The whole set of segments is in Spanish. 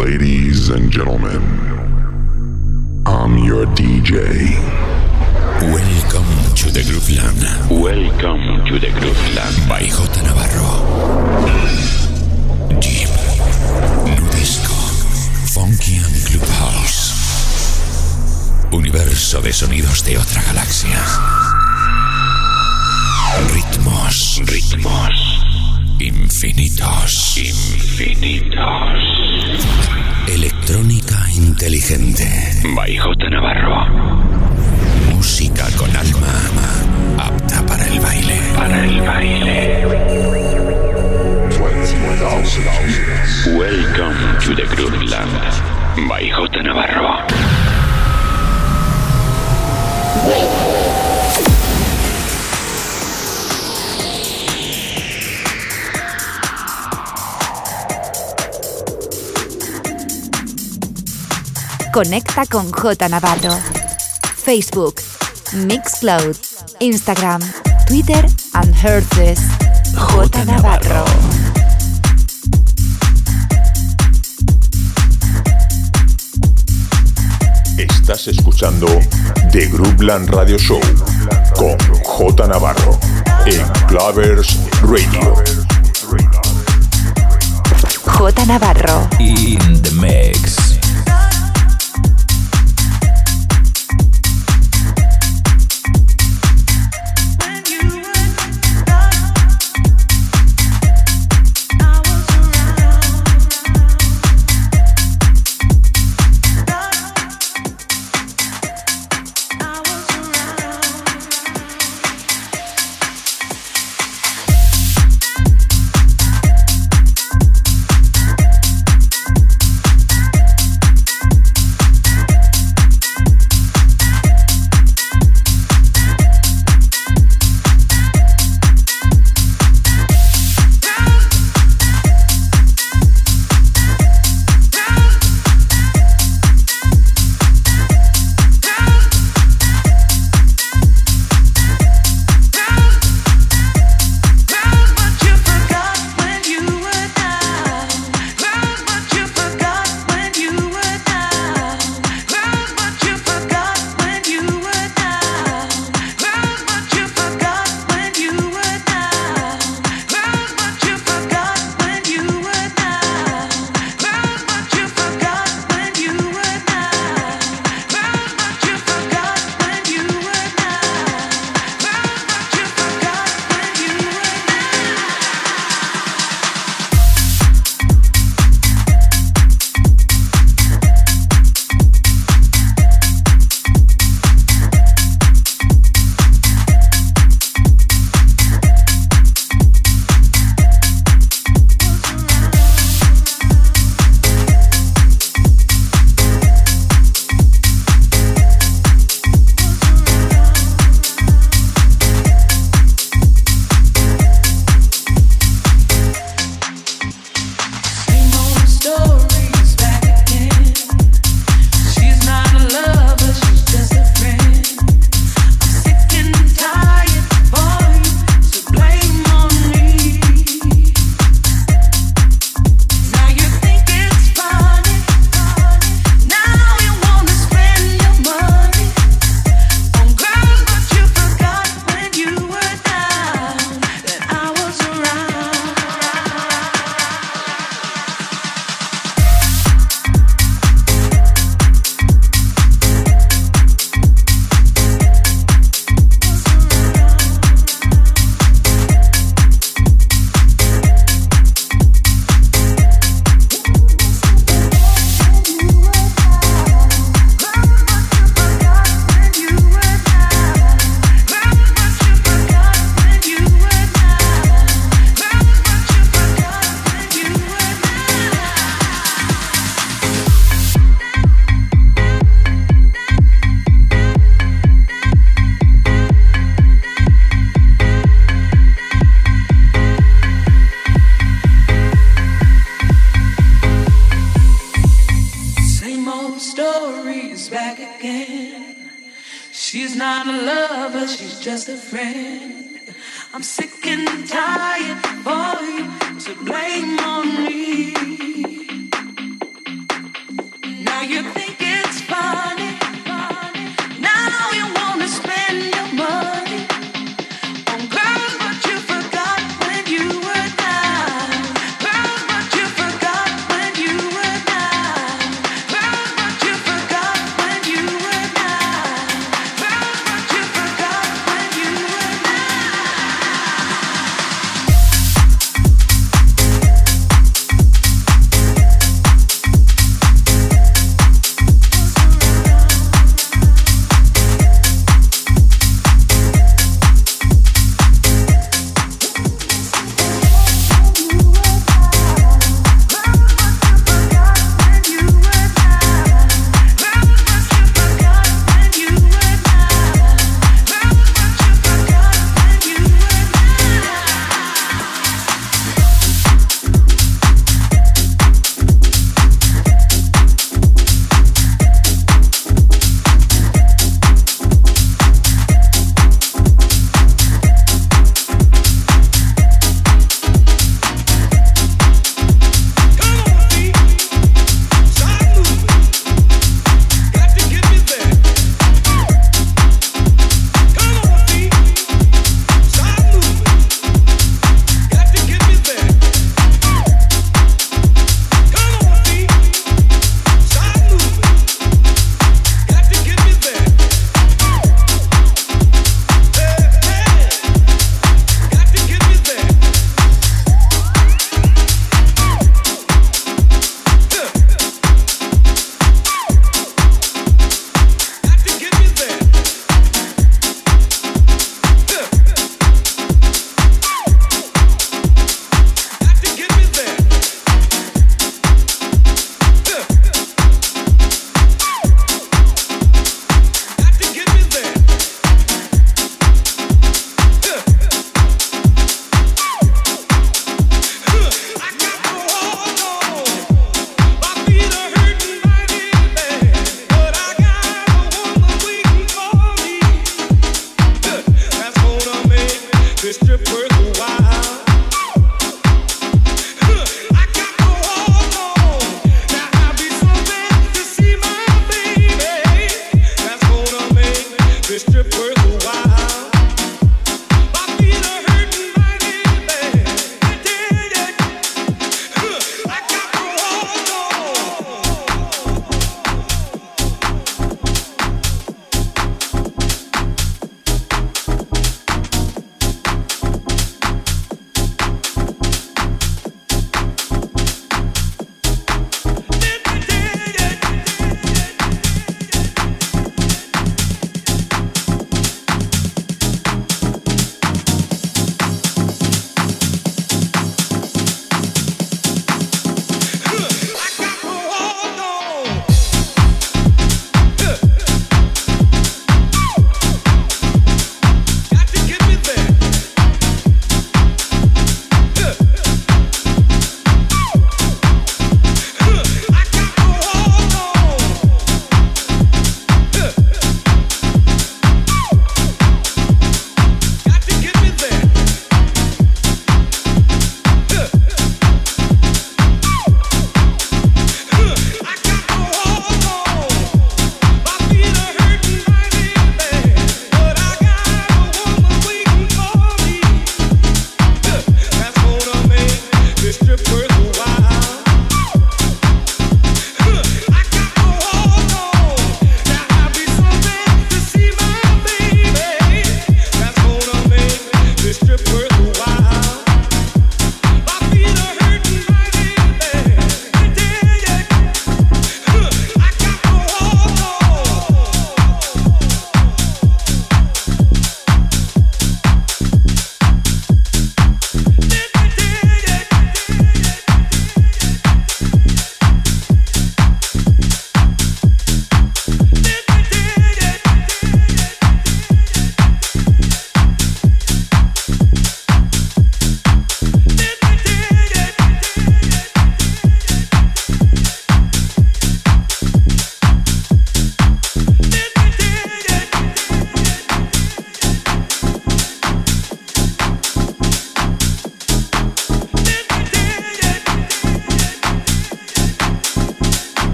Ladies and gentlemen, I'm your DJ. Welcome to the Grooveland. Welcome to the Grooveland. By J. Navarro. Deep, Nudisco, Funky and Clubhouse. Universo de sonidos de otra galaxia. Ritmos, ritmos. Infinitos, infinitos. Electrónica inteligente. By J. Navarro. Música con alma, apta para el baile. Para el baile. Welcome to the Grooveland. By J. Navarro. Conecta con J Navarro. Facebook, Mixcloud, Instagram, Twitter and Herces. J Navarro. Estás escuchando The Groupland Radio Show con J Navarro en Clavers Radio. J Navarro. In the mix.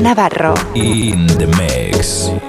Navarro. In the mix.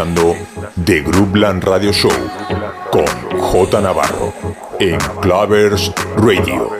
Escuchando The Groupland Radio Show con J Navarro en Clavers Radio.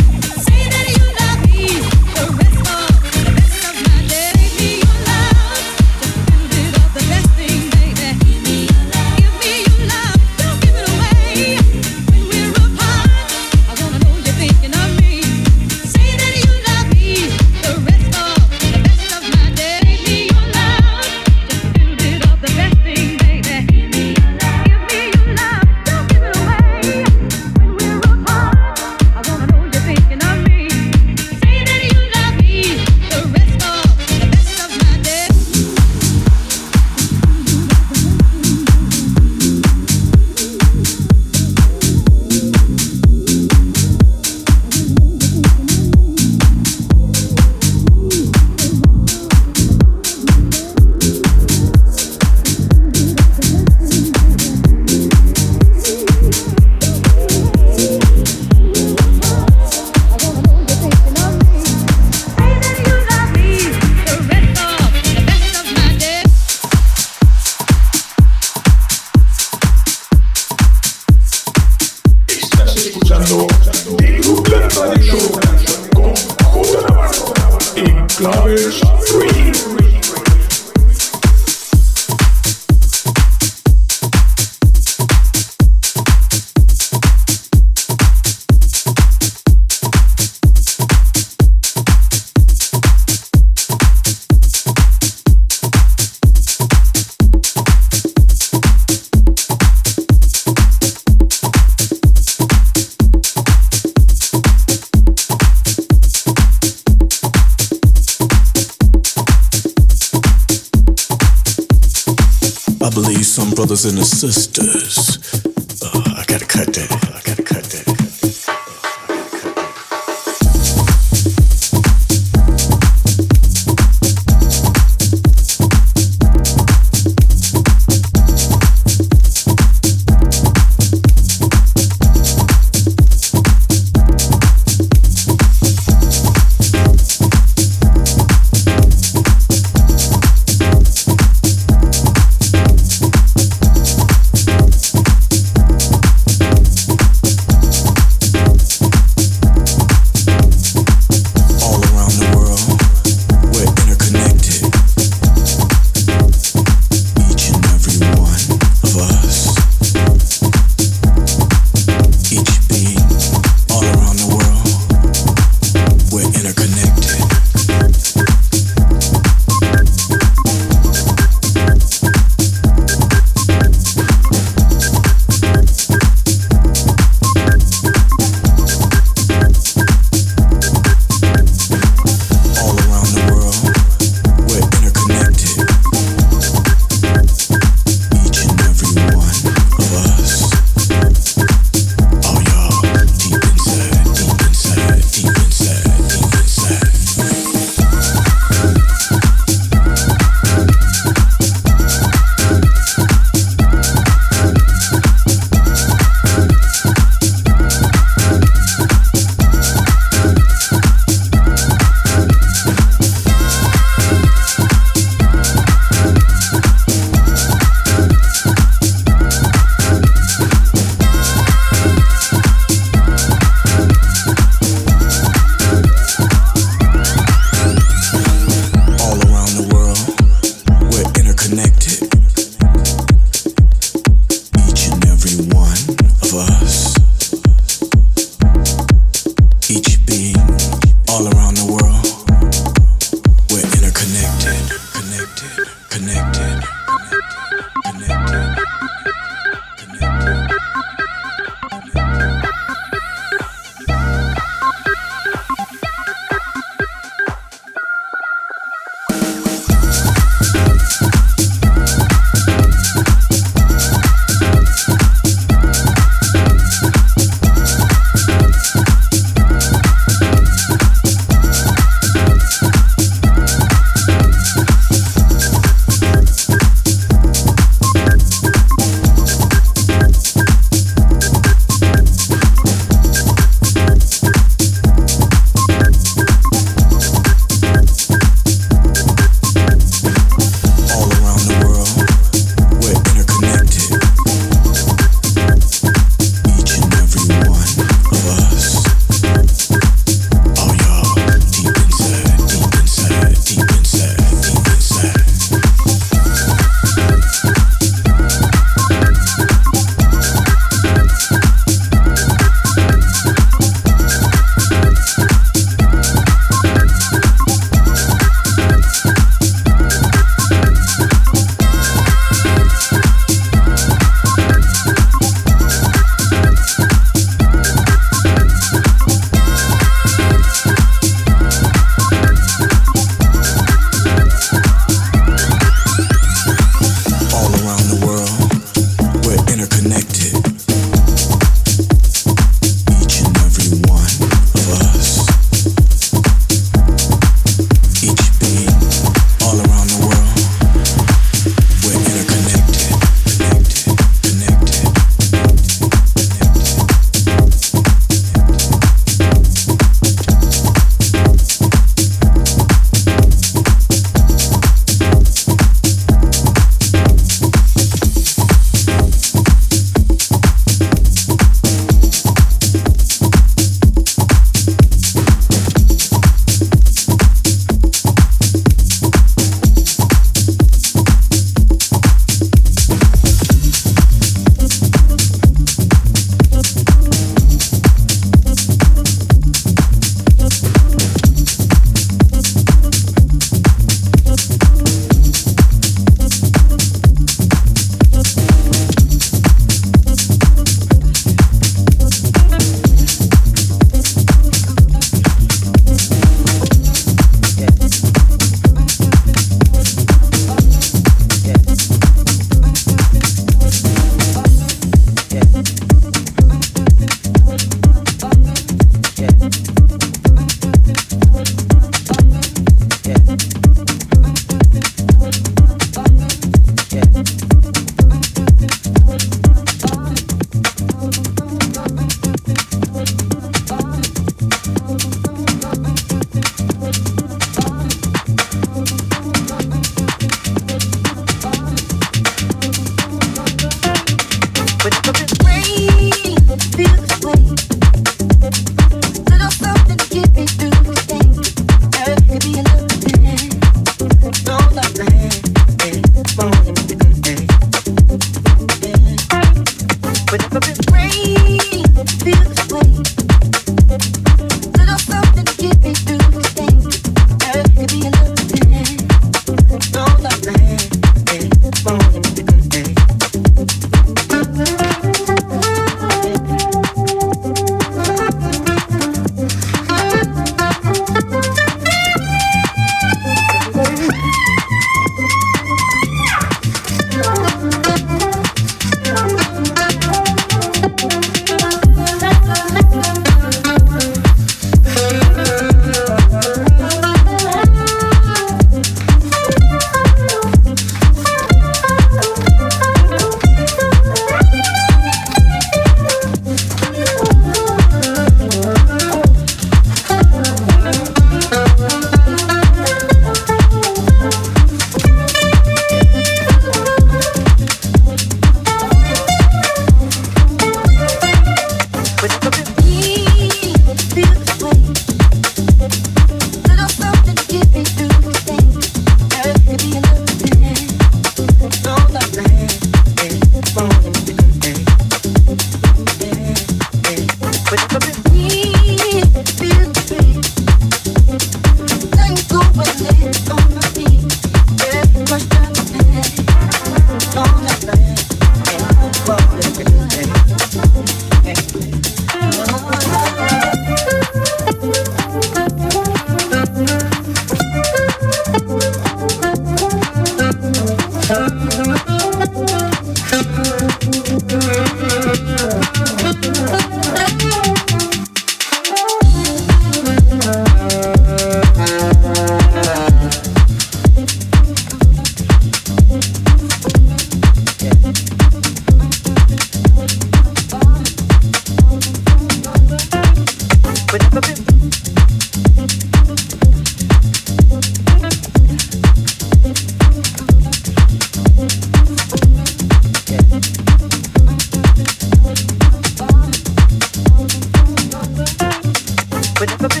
But never been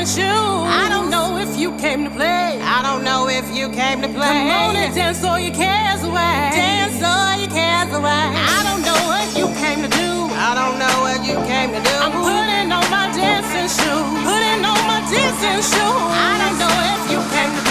tennis shoes. I don't know if you came to play. I don't know if you came to play. Come on and dance all your cares away. Dance all your cares away. I don't know what you came to do. I don't know what you came to do. I'm putting on my dancing shoes. Putting on my dancing shoes. I don't know if you came to play.